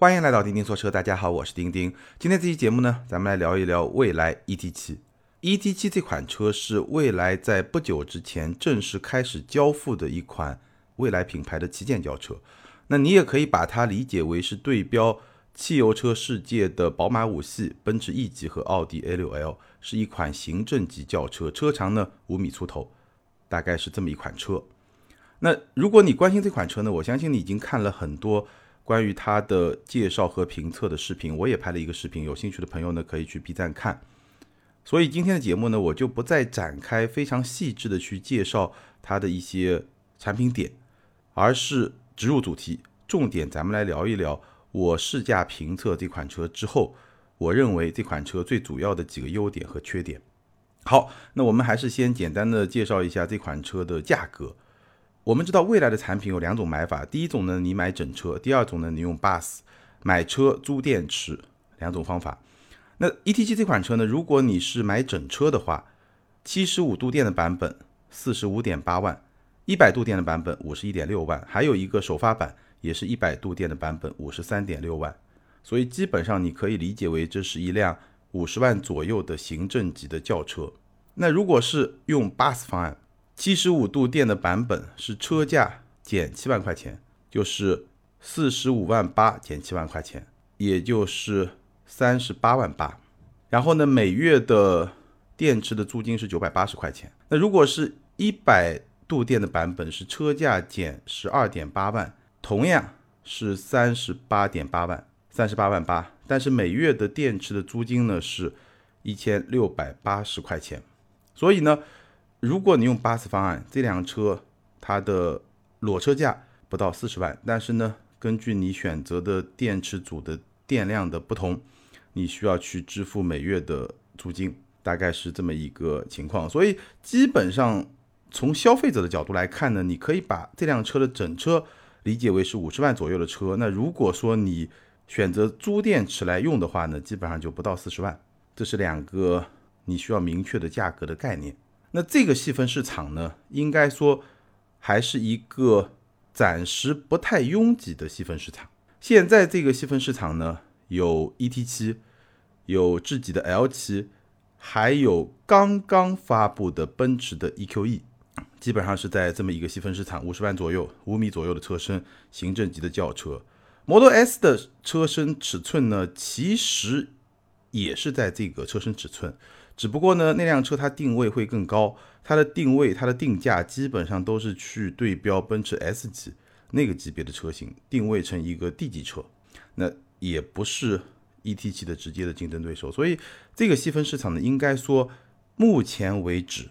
欢迎来到钉钉说车，大家好，我是钉钉。今天这期节目呢，咱们来聊一聊蔚来 ET7。ET7 这款车是蔚来在不久之前正式开始交付的一款蔚来品牌的旗舰轿车。那你也可以把它理解为是对标汽油车世界的宝马五系、奔驰 E 级和奥迪 A6L，是一款行政级轿车，车长呢五米出头，大概是这么一款车。那如果你关心这款车呢，我相信你已经看了很多。关于它的介绍和评测的视频，我也拍了一个视频，有兴趣的朋友呢可以去 B 站看。所以今天的节目呢，我就不再展开非常细致的去介绍它的一些产品点，而是直入主题，重点咱们来聊一聊我试驾评测这款车之后，我认为这款车最主要的几个优点和缺点。好，那我们还是先简单的介绍一下这款车的价格。我们知道未来的产品有两种买法，第一种呢，你买整车；第二种呢，你用 bus 买车租电池两种方法。那 ET7 这款车呢，如果你是买整车的话，七十五度电的版本四十五点八万，一百度电的版本五十一点六万，还有一个首发版也是一百度电的版本五十三点六万。所以基本上你可以理解为这是一辆五十万左右的行政级的轿车。那如果是用 bus 方案，七十五度电的版本是车价减七万块钱，就是四十五万八减七万块钱，也就是三十八万八。然后呢，每月的电池的租金是九百八十块钱。那如果是一百度电的版本，是车价减十二点八万，同样是三十八点八万，三十八万八。但是每月的电池的租金呢是一千六百八十块钱。所以呢。如果你用八次方案，这辆车它的裸车价不到四十万，但是呢，根据你选择的电池组的电量的不同，你需要去支付每月的租金，大概是这么一个情况。所以基本上从消费者的角度来看呢，你可以把这辆车的整车理解为是五十万左右的车。那如果说你选择租电池来用的话呢，基本上就不到四十万。这是两个你需要明确的价格的概念。那这个细分市场呢，应该说还是一个暂时不太拥挤的细分市场。现在这个细分市场呢，有 ET7，有智己的 L7，还有刚刚发布的奔驰的 EQE，基本上是在这么一个细分市场，五十万左右，五米左右的车身，行政级的轿车。Model S 的车身尺寸呢，其实也是在这个车身尺寸。只不过呢，那辆车它定位会更高，它的定位、它的定价基本上都是去对标奔驰 S 级那个级别的车型，定位成一个 D 级车，那也不是 ET7 的直接的竞争对手。所以这个细分市场呢，应该说目前为止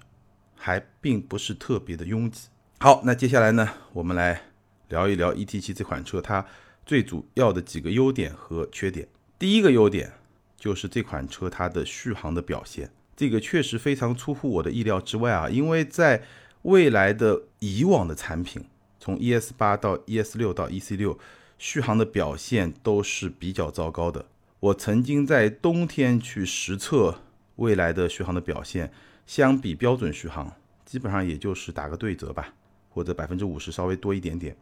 还并不是特别的拥挤。好，那接下来呢，我们来聊一聊 ET7 这款车它最主要的几个优点和缺点。第一个优点就是这款车它的续航的表现。这个确实非常出乎我的意料之外啊！因为在未来的以往的产品，从 ES 八到 ES 六到 EC 六，续航的表现都是比较糟糕的。我曾经在冬天去实测未来的续航的表现，相比标准续航，基本上也就是打个对折吧，或者百分之五十稍微多一点点。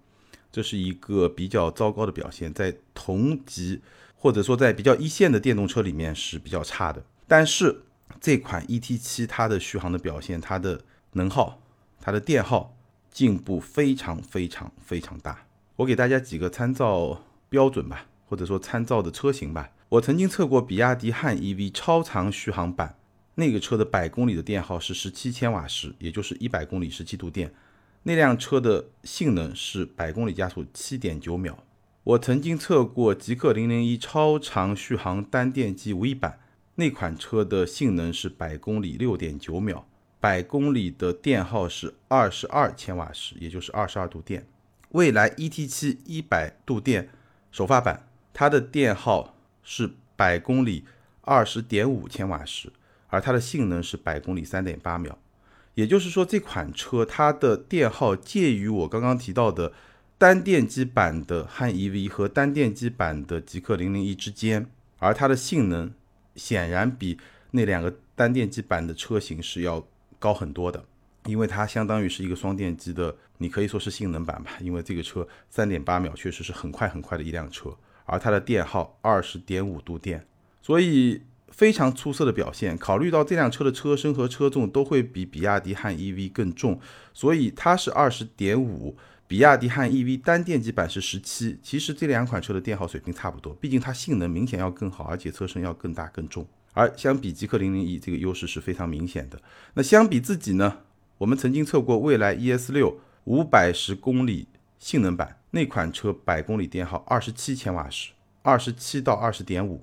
这是一个比较糟糕的表现，在同级或者说在比较一线的电动车里面是比较差的。但是这款 ET7 它的续航的表现，它的能耗、它的电耗进步非常非常非常大。我给大家几个参照标准吧，或者说参照的车型吧。我曾经测过比亚迪汉 EV 超长续航版，那个车的百公里的电耗是十七千瓦时，也就是一百公里十七度电。那辆车的性能是百公里加速七点九秒。我曾经测过极氪零零一超长续航单电机无翼版。那款车的性能是百公里六点九秒，百公里的电耗是二十二千瓦时，也就是二十二度电。蔚来 ET7 一百度电首发版，它的电耗是百公里二十点五千瓦时，而它的性能是百公里三点八秒。也就是说，这款车它的电耗介于我刚刚提到的单电机版的汉 EV 和单电机版的极氪零零一之间，而它的性能。显然比那两个单电机版的车型是要高很多的，因为它相当于是一个双电机的，你可以说是性能版吧。因为这个车三点八秒确实是很快很快的一辆车，而它的电耗二十点五度电，所以非常出色的表现。考虑到这辆车的车身和车重都会比比亚迪汉 EV 更重，所以它是二十点五，比亚迪汉 EV 单电机版是十七。其实这两款车的电耗水平差不多，毕竟它性能明显要更好，而且车身要更大更重。而相比极氪零零一，这个优势是非常明显的。那相比自己呢？我们曾经测过蔚来 ES 六五百十公里性能版那款车，百公里电耗二十七千瓦时，二十七到二十点五，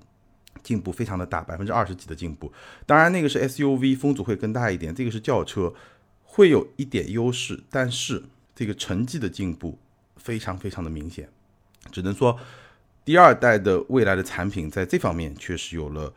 进步非常的大，百分之二十几的进步。当然那个是 SUV，风阻会更大一点，这个是轿车，会有一点优势，但是这个成绩的进步非常非常的明显，只能说第二代的未来的产品在这方面确实有了。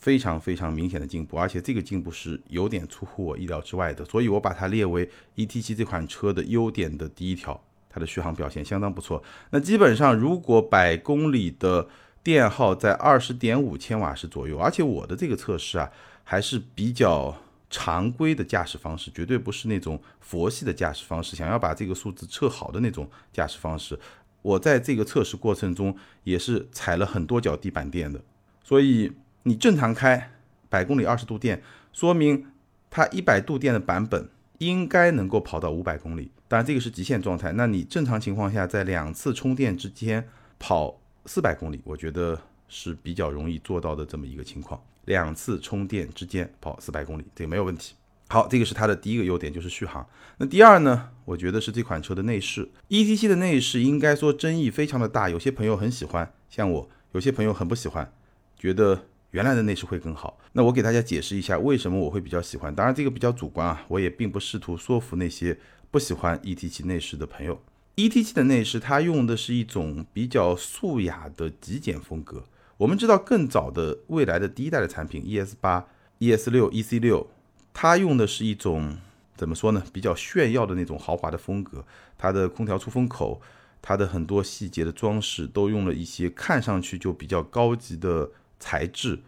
非常非常明显的进步，而且这个进步是有点出乎我意料之外的，所以我把它列为 ET7 这款车的优点的第一条，它的续航表现相当不错。那基本上如果百公里的电耗在二十点五千瓦时左右，而且我的这个测试啊还是比较常规的驾驶方式，绝对不是那种佛系的驾驶方式，想要把这个数字测好的那种驾驶方式。我在这个测试过程中也是踩了很多脚地板垫的，所以。你正常开百公里二十度电，说明它一百度电的版本应该能够跑到五百公里。当然这个是极限状态。那你正常情况下在两次充电之间跑四百公里，我觉得是比较容易做到的这么一个情况。两次充电之间跑四百公里，这个没有问题。好，这个是它的第一个优点，就是续航。那第二呢？我觉得是这款车的内饰。ET7 的内饰应该说争议非常的大，有些朋友很喜欢，像我；有些朋友很不喜欢，觉得。原来的内饰会更好。那我给大家解释一下为什么我会比较喜欢。当然这个比较主观啊，我也并不试图说服那些不喜欢 ET7 内饰的朋友。ET7 的内饰它用的是一种比较素雅的极简风格。我们知道更早的未来的第一代的产品 ES 八、ES 六、EC 六，它用的是一种怎么说呢？比较炫耀的那种豪华的风格。它的空调出风口，它的很多细节的装饰都用了一些看上去就比较高级的。材质，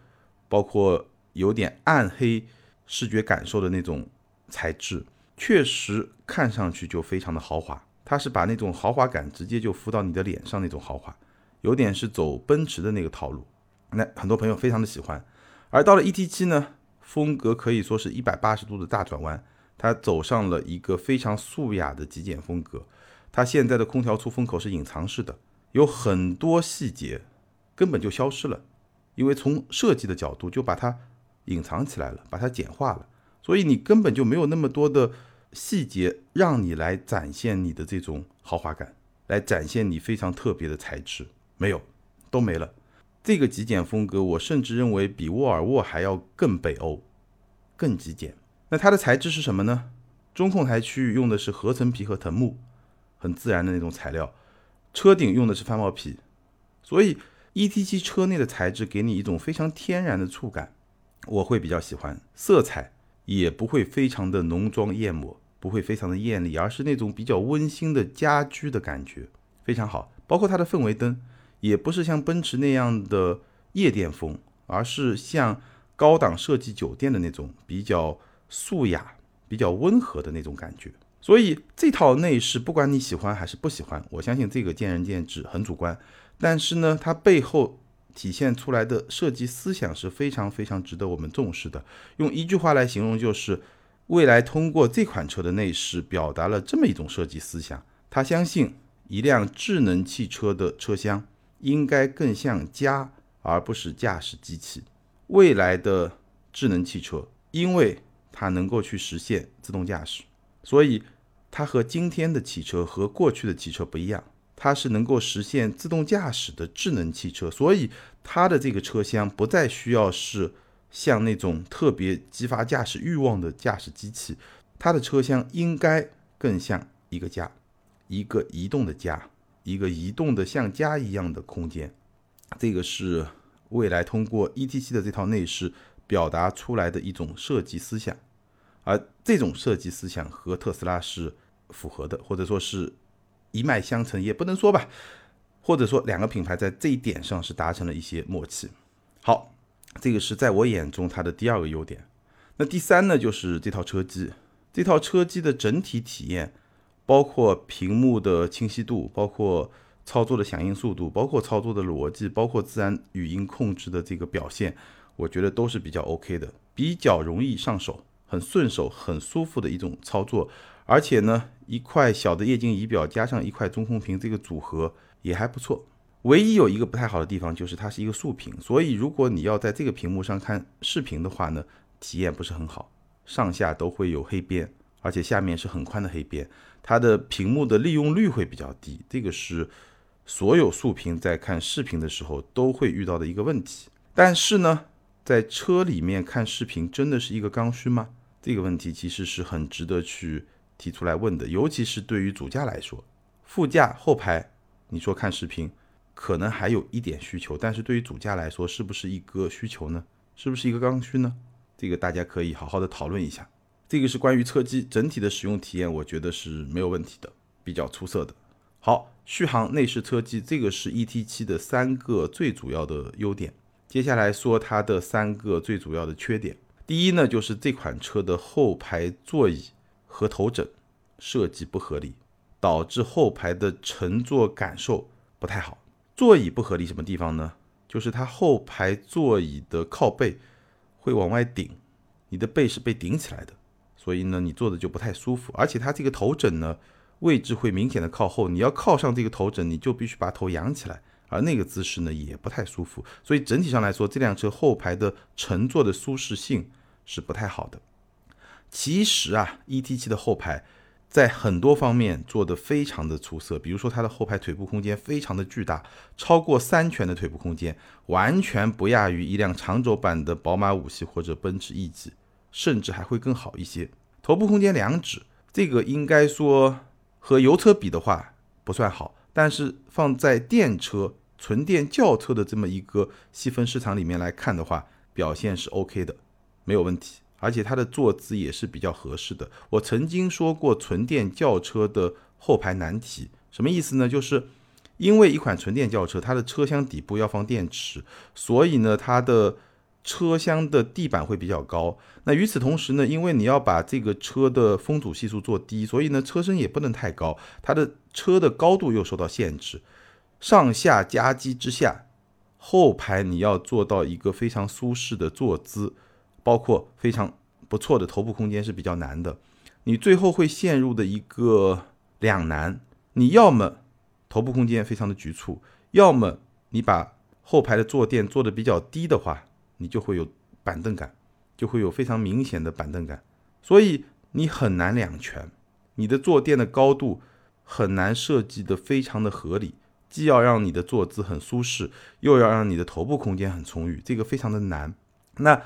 包括有点暗黑视觉感受的那种材质，确实看上去就非常的豪华。它是把那种豪华感直接就敷到你的脸上那种豪华，有点是走奔驰的那个套路。那很多朋友非常的喜欢。而到了 ET7 呢，风格可以说是一百八十度的大转弯，它走上了一个非常素雅的极简风格。它现在的空调出风口是隐藏式的，有很多细节根本就消失了。因为从设计的角度就把它隐藏起来了，把它简化了，所以你根本就没有那么多的细节让你来展现你的这种豪华感，来展现你非常特别的材质，没有，都没了。这个极简风格，我甚至认为比沃尔沃还要更北欧，更极简。那它的材质是什么呢？中控台区域用的是合成皮和藤木，很自然的那种材料，车顶用的是翻毛皮，所以。E.T.7 车内的材质给你一种非常天然的触感，我会比较喜欢。色彩也不会非常的浓妆艳抹，不会非常的艳丽，而是那种比较温馨的家居的感觉，非常好。包括它的氛围灯，也不是像奔驰那样的夜店风，而是像高档设计酒店的那种比较素雅、比较温和的那种感觉。所以这套内饰，不管你喜欢还是不喜欢，我相信这个见仁见智，很主观。但是呢，它背后体现出来的设计思想是非常非常值得我们重视的。用一句话来形容，就是未来通过这款车的内饰表达了这么一种设计思想：他相信一辆智能汽车的车厢应该更像家，而不是驾驶机器。未来的智能汽车，因为它能够去实现自动驾驶，所以它和今天的汽车和过去的汽车不一样。它是能够实现自动驾驶的智能汽车，所以它的这个车厢不再需要是像那种特别激发驾驶欲望的驾驶机器，它的车厢应该更像一个家，一个移动的家，一个移动的像家一样的空间。这个是未来通过 ETC 的这套内饰表达出来的一种设计思想，而这种设计思想和特斯拉是符合的，或者说是。一脉相承也不能说吧，或者说两个品牌在这一点上是达成了一些默契。好，这个是在我眼中它的第二个优点。那第三呢，就是这套车机，这套车机的整体体验，包括屏幕的清晰度，包括操作的响应速度，包括操作的逻辑，包括自然语音控制的这个表现，我觉得都是比较 OK 的，比较容易上手，很顺手，很舒服的一种操作。而且呢，一块小的液晶仪表加上一块中控屏，这个组合也还不错。唯一有一个不太好的地方就是它是一个竖屏，所以如果你要在这个屏幕上看视频的话呢，体验不是很好，上下都会有黑边，而且下面是很宽的黑边，它的屏幕的利用率会比较低，这个是所有竖屏在看视频的时候都会遇到的一个问题。但是呢，在车里面看视频真的是一个刚需吗？这个问题其实是很值得去提出来问的，尤其是对于主驾来说，副驾后排你说看视频。可能还有一点需求，但是对于主驾来说，是不是一个需求呢？是不是一个刚需呢？这个大家可以好好的讨论一下。这个是关于车机整体的使用体验，我觉得是没有问题的，比较出色的。好，续航、内饰、车机，这个是 ET7 的三个最主要的优点。接下来说它的三个最主要的缺点。第一呢，就是这款车的后排座椅和头枕设计不合理，导致后排的乘坐感受不太好。座椅不合理什么地方呢？就是它后排座椅的靠背会往外顶，你的背是被顶起来的，所以呢，你坐的就不太舒服。而且它这个头枕呢，位置会明显的靠后，你要靠上这个头枕，你就必须把头仰起来，而那个姿势呢，也不太舒服。所以整体上来说，这辆车后排的乘坐的舒适性是不太好的。其实啊，ET7 的后排。在很多方面做得非常的出色，比如说它的后排腿部空间非常的巨大，超过三拳的腿部空间，完全不亚于一辆长轴版的宝马五系或者奔驰 E 级，甚至还会更好一些。头部空间两指，这个应该说和油车比的话不算好，但是放在电车、纯电轿车的这么一个细分市场里面来看的话，表现是 OK 的，没有问题。而且它的坐姿也是比较合适的。我曾经说过纯电轿车的后排难题，什么意思呢？就是因为一款纯电轿车，它的车厢底部要放电池，所以呢，它的车厢的地板会比较高。那与此同时呢，因为你要把这个车的风阻系数做低，所以呢，车身也不能太高，它的车的高度又受到限制。上下夹击之下，后排你要做到一个非常舒适的坐姿。包括非常不错的头部空间是比较难的，你最后会陷入的一个两难，你要么头部空间非常的局促，要么你把后排的坐垫做的比较低的话，你就会有板凳感，就会有非常明显的板凳感，所以你很难两全，你的坐垫的高度很难设计的非常的合理，既要让你的坐姿很舒适，又要让你的头部空间很充裕，这个非常的难，那。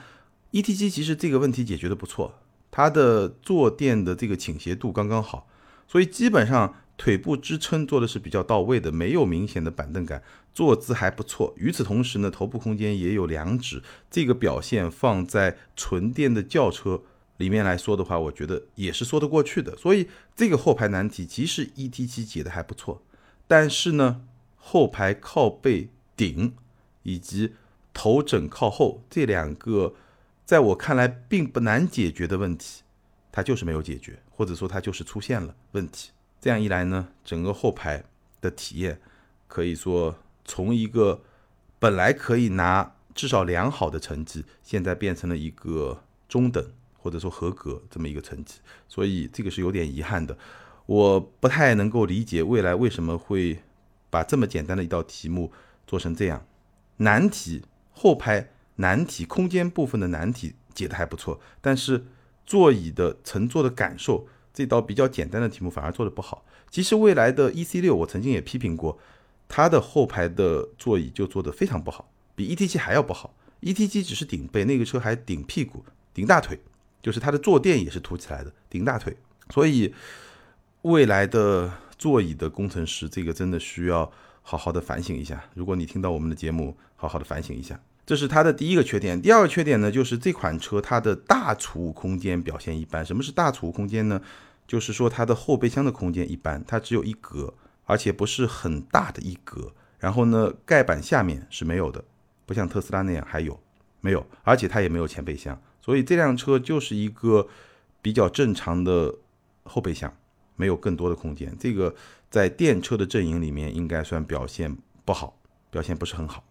E T 七其实这个问题解决的不错，它的坐垫的这个倾斜度刚刚好，所以基本上腿部支撑做的是比较到位的，没有明显的板凳感，坐姿还不错。与此同时呢，头部空间也有两指，这个表现放在纯电的轿车里面来说的话，我觉得也是说得过去的。所以这个后排难题其实 E T 七解的还不错，但是呢，后排靠背顶以及头枕靠后这两个。在我看来，并不难解决的问题，它就是没有解决，或者说它就是出现了问题。这样一来呢，整个后排的体验可以说从一个本来可以拿至少良好的成绩，现在变成了一个中等或者说合格这么一个成绩。所以这个是有点遗憾的。我不太能够理解未来为什么会把这么简单的一道题目做成这样难题后排。难题空间部分的难题解的还不错，但是座椅的乘坐的感受这道比较简单的题目反而做的不好。其实未来的 E C 六我曾经也批评过，它的后排的座椅就做的非常不好，比 E T 七还要不好。E T 七只是顶背，那个车还顶屁股、顶大腿，就是它的坐垫也是凸起来的，顶大腿。所以未来的座椅的工程师，这个真的需要好好的反省一下。如果你听到我们的节目，好好的反省一下。这是它的第一个缺点，第二个缺点呢，就是这款车它的大储物空间表现一般。什么是大储物空间呢？就是说它的后备箱的空间一般，它只有一格，而且不是很大的一格。然后呢，盖板下面是没有的，不像特斯拉那样还有没有，而且它也没有前备箱，所以这辆车就是一个比较正常的后备箱，没有更多的空间。这个在电车的阵营里面应该算表现不好，表现不是很好。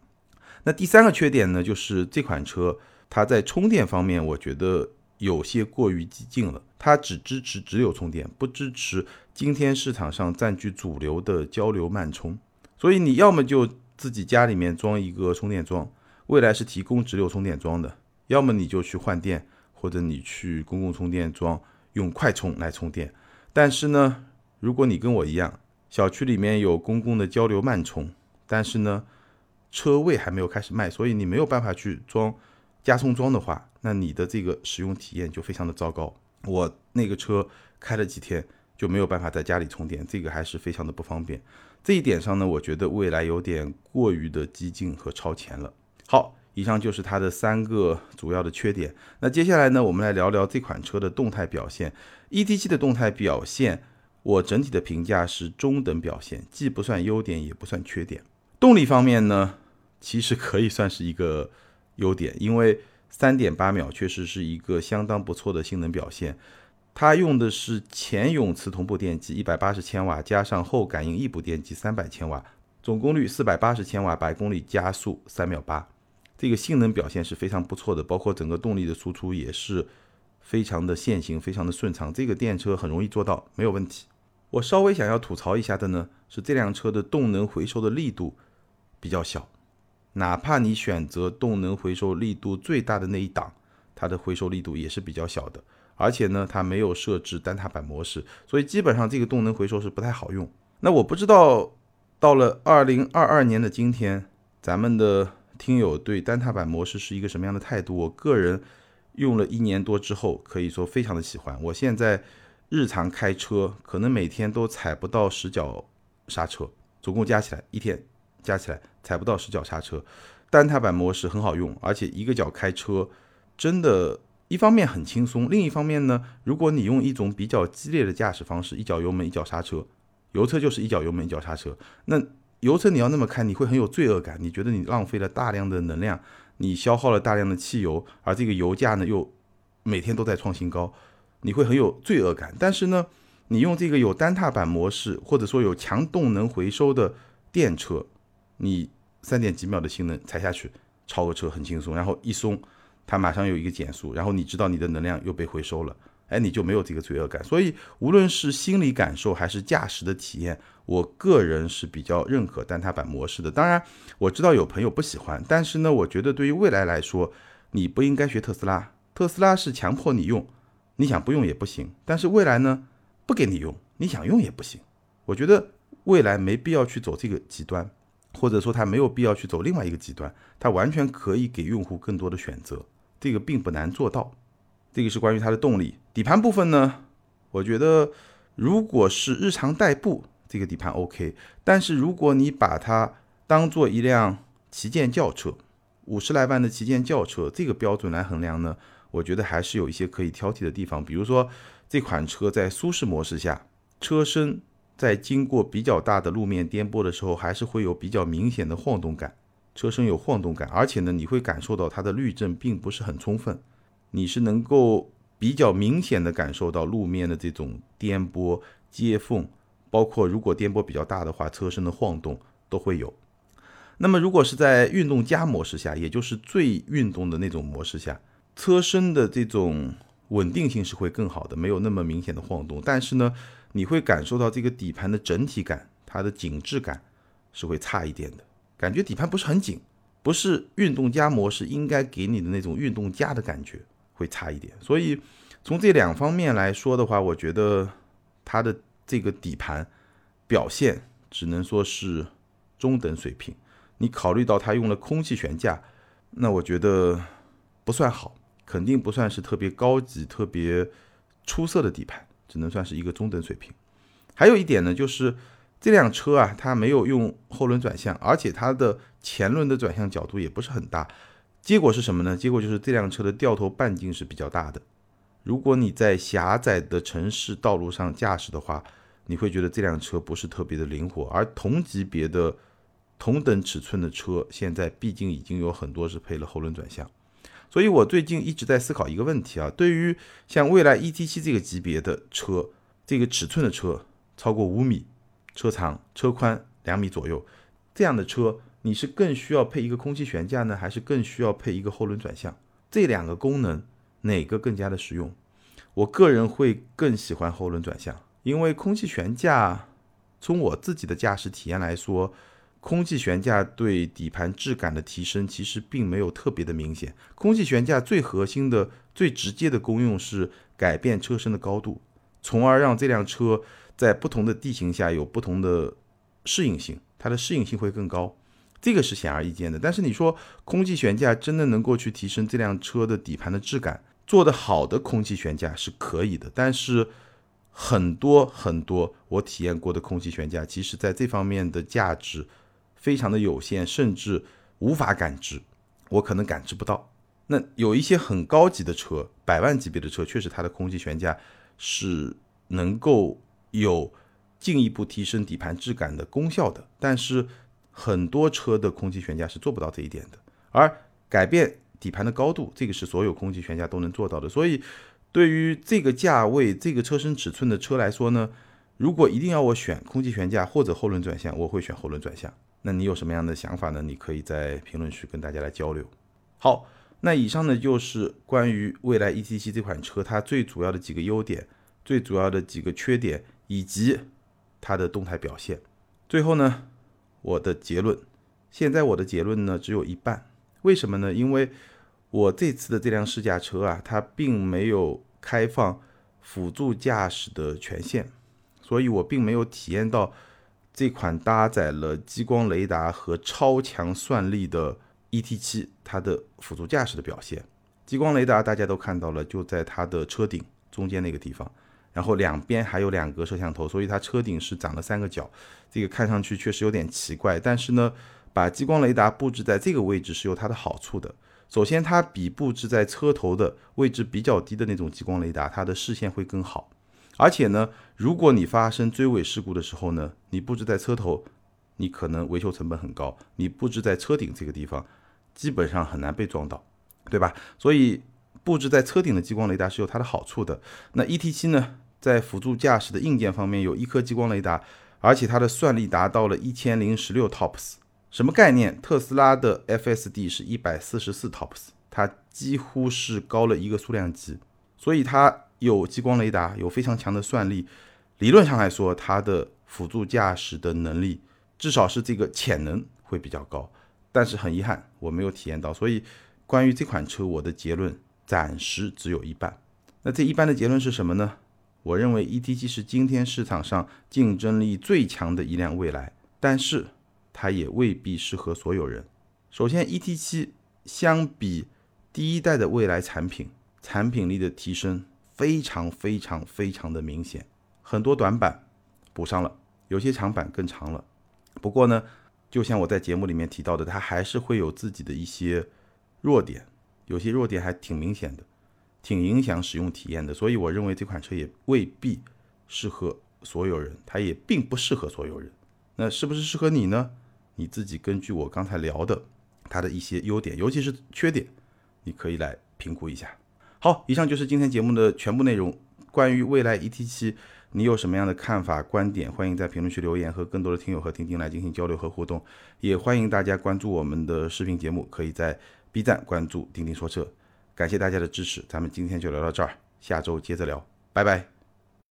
那第三个缺点呢，就是这款车它在充电方面，我觉得有些过于激进了。它只支持直流充电，不支持今天市场上占据主流的交流慢充。所以你要么就自己家里面装一个充电桩，未来是提供直流充电桩的；要么你就去换电，或者你去公共充电桩用快充来充电。但是呢，如果你跟我一样，小区里面有公共的交流慢充，但是呢，车位还没有开始卖，所以你没有办法去装加充桩的话，那你的这个使用体验就非常的糟糕。我那个车开了几天就没有办法在家里充电，这个还是非常的不方便。这一点上呢，我觉得未来有点过于的激进和超前了。好，以上就是它的三个主要的缺点。那接下来呢，我们来聊聊这款车的动态表现。ET7 的动态表现，我整体的评价是中等表现，既不算优点，也不算缺点。动力方面呢，其实可以算是一个优点，因为。三点八秒确实是一个相当不错的性能表现，它用的是前永磁同步电机一百八十千瓦，加上后感应异步电机三百千瓦，总功率四百八十千瓦，百公里加速三秒八，这个性能表现是非常不错的，包括整个动力的输出也是非常的线性，非常的顺畅，这个电车很容易做到，没有问题。我稍微想要吐槽一下的呢，是这辆车的动能回收的力度比较小。哪怕你选择动能回收力度最大的那一档，它的回收力度也是比较小的。而且呢，它没有设置单踏板模式，所以基本上这个动能回收是不太好用。那我不知道到了二零二二年的今天，咱们的听友对单踏板模式是一个什么样的态度？我个人用了一年多之后，可以说非常的喜欢。我现在日常开车，可能每天都踩不到十脚刹车，总共加起来一天。加起来踩不到十脚刹车，单踏板模式很好用，而且一个脚开车真的，一方面很轻松，另一方面呢，如果你用一种比较激烈的驾驶方式，一脚油门一脚刹车，油车就是一脚油门一脚刹车，那油车你要那么开，你会很有罪恶感，你觉得你浪费了大量的能量，你消耗了大量的汽油，而这个油价呢又每天都在创新高，你会很有罪恶感。但是呢，你用这个有单踏板模式，或者说有强动能回收的电车。你三点几秒的性能踩下去，超个车很轻松，然后一松，它马上有一个减速，然后你知道你的能量又被回收了，哎，你就没有这个罪恶感。所以无论是心理感受还是驾驶的体验，我个人是比较认可单踏板模式的。当然，我知道有朋友不喜欢，但是呢，我觉得对于未来来说，你不应该学特斯拉。特斯拉是强迫你用，你想不用也不行。但是未来呢，不给你用，你想用也不行。我觉得未来没必要去走这个极端。或者说它没有必要去走另外一个极端，它完全可以给用户更多的选择，这个并不难做到。这个是关于它的动力。底盘部分呢，我觉得如果是日常代步，这个底盘 OK。但是如果你把它当做一辆旗舰轿车，五十来万的旗舰轿车这个标准来衡量呢，我觉得还是有一些可以挑剔的地方。比如说这款车在舒适模式下，车身。在经过比较大的路面颠簸的时候，还是会有比较明显的晃动感，车身有晃动感，而且呢，你会感受到它的滤震并不是很充分，你是能够比较明显的感受到路面的这种颠簸、接缝，包括如果颠簸比较大的话，车身的晃动都会有。那么如果是在运动加模式下，也就是最运动的那种模式下，车身的这种稳定性是会更好的，没有那么明显的晃动，但是呢。你会感受到这个底盘的整体感，它的紧致感是会差一点的，感觉底盘不是很紧，不是运动加模式应该给你的那种运动加的感觉，会差一点。所以从这两方面来说的话，我觉得它的这个底盘表现只能说是中等水平。你考虑到它用了空气悬架，那我觉得不算好，肯定不算是特别高级、特别出色的底盘。只能算是一个中等水平。还有一点呢，就是这辆车啊，它没有用后轮转向，而且它的前轮的转向角度也不是很大。结果是什么呢？结果就是这辆车的掉头半径是比较大的。如果你在狭窄的城市道路上驾驶的话，你会觉得这辆车不是特别的灵活。而同级别的、同等尺寸的车，现在毕竟已经有很多是配了后轮转向。所以我最近一直在思考一个问题啊，对于像蔚来 ET7 这个级别的车，这个尺寸的车超过五米，车长、车宽两米左右，这样的车你是更需要配一个空气悬架呢，还是更需要配一个后轮转向？这两个功能哪个更加的实用？我个人会更喜欢后轮转向，因为空气悬架从我自己的驾驶体验来说，空气悬架对底盘质感的提升其实并没有特别的明显。空气悬架最核心的、最直接的功用是改变车身的高度，从而让这辆车在不同的地形下有不同的适应性，它的适应性会更高。这个是显而易见的。但是你说空气悬架真的能够去提升这辆车的底盘的质感？做的好的空气悬架是可以的，但是很多很多我体验过的空气悬架，其实在这方面的价值非常的有限，甚至无法感知，我可能感知不到。那有一些很高级的车，百万级别的车，确实它的空气悬架是能够有进一步提升底盘质感的功效的，但是很多车的空气悬架是做不到这一点的，而改变。底盘的高度，这个是所有空气悬架都能做到的。所以，对于这个价位、这个车身尺寸的车来说呢，如果一定要我选空气悬架或者后轮转向，我会选后轮转向。那你有什么样的想法呢？你可以在评论区跟大家来交流。好，那以上呢就是关于蔚来 ET7 这款车它最主要的几个优点、最主要的几个缺点以及它的动态表现。最后呢，我的结论，现在我的结论呢只有一半，为什么呢？因为我这次的这辆试驾车啊，它并没有开放辅助驾驶的权限，所以我并没有体验到这款搭载了激光雷达和超强算力的 ET7 它的辅助驾驶的表现。激光雷达大家都看到了，就在它的车顶中间那个地方，然后两边还有两个摄像头，所以它车顶是长了三个角，这个看上去确实有点奇怪。但是呢，把激光雷达布置在这个位置是有它的好处的。首先，它比布置在车头的位置比较低的那种激光雷达，它的视线会更好。而且呢，如果你发生追尾事故的时候呢，你布置在车头，你可能维修成本很高；你布置在车顶这个地方，基本上很难被撞到，对吧？所以，布置在车顶的激光雷达是有它的好处的。那 ET7 呢，在辅助驾驶的硬件方面有一颗激光雷达，而且它的算力达到了一千零十六 TOPS。什么概念？特斯拉的 FSD 是一百四十四 TOPS，它几乎是高了一个数量级，所以它有激光雷达，有非常强的算力。理论上来说，它的辅助驾驶的能力，至少是这个潜能会比较高。但是很遗憾，我没有体验到。所以关于这款车，我的结论暂时只有一半。那这一半的结论是什么呢？我认为 ET7 是今天市场上竞争力最强的一辆未来，但是。它也未必适合所有人。首先，ET7 相比第一代的未来产品，产品力的提升非常非常非常的明显，很多短板补上了，有些长板更长了。不过呢，就像我在节目里面提到的，它还是会有自己的一些弱点，有些弱点还挺明显的，挺影响使用体验的。所以我认为这款车也未必适合所有人，它也并不适合所有人。那是不是适合你呢？你自己根据我刚才聊的它的一些优点，尤其是缺点，你可以来评估一下。好，以上就是今天节目的全部内容。关于未来 ET7，你有什么样的看法、观点？欢迎在评论区留言，和更多的听友和钉钉来进行交流和互动。也欢迎大家关注我们的视频节目，可以在 B 站关注钉钉说车。感谢大家的支持，咱们今天就聊到这儿，下周接着聊，拜拜。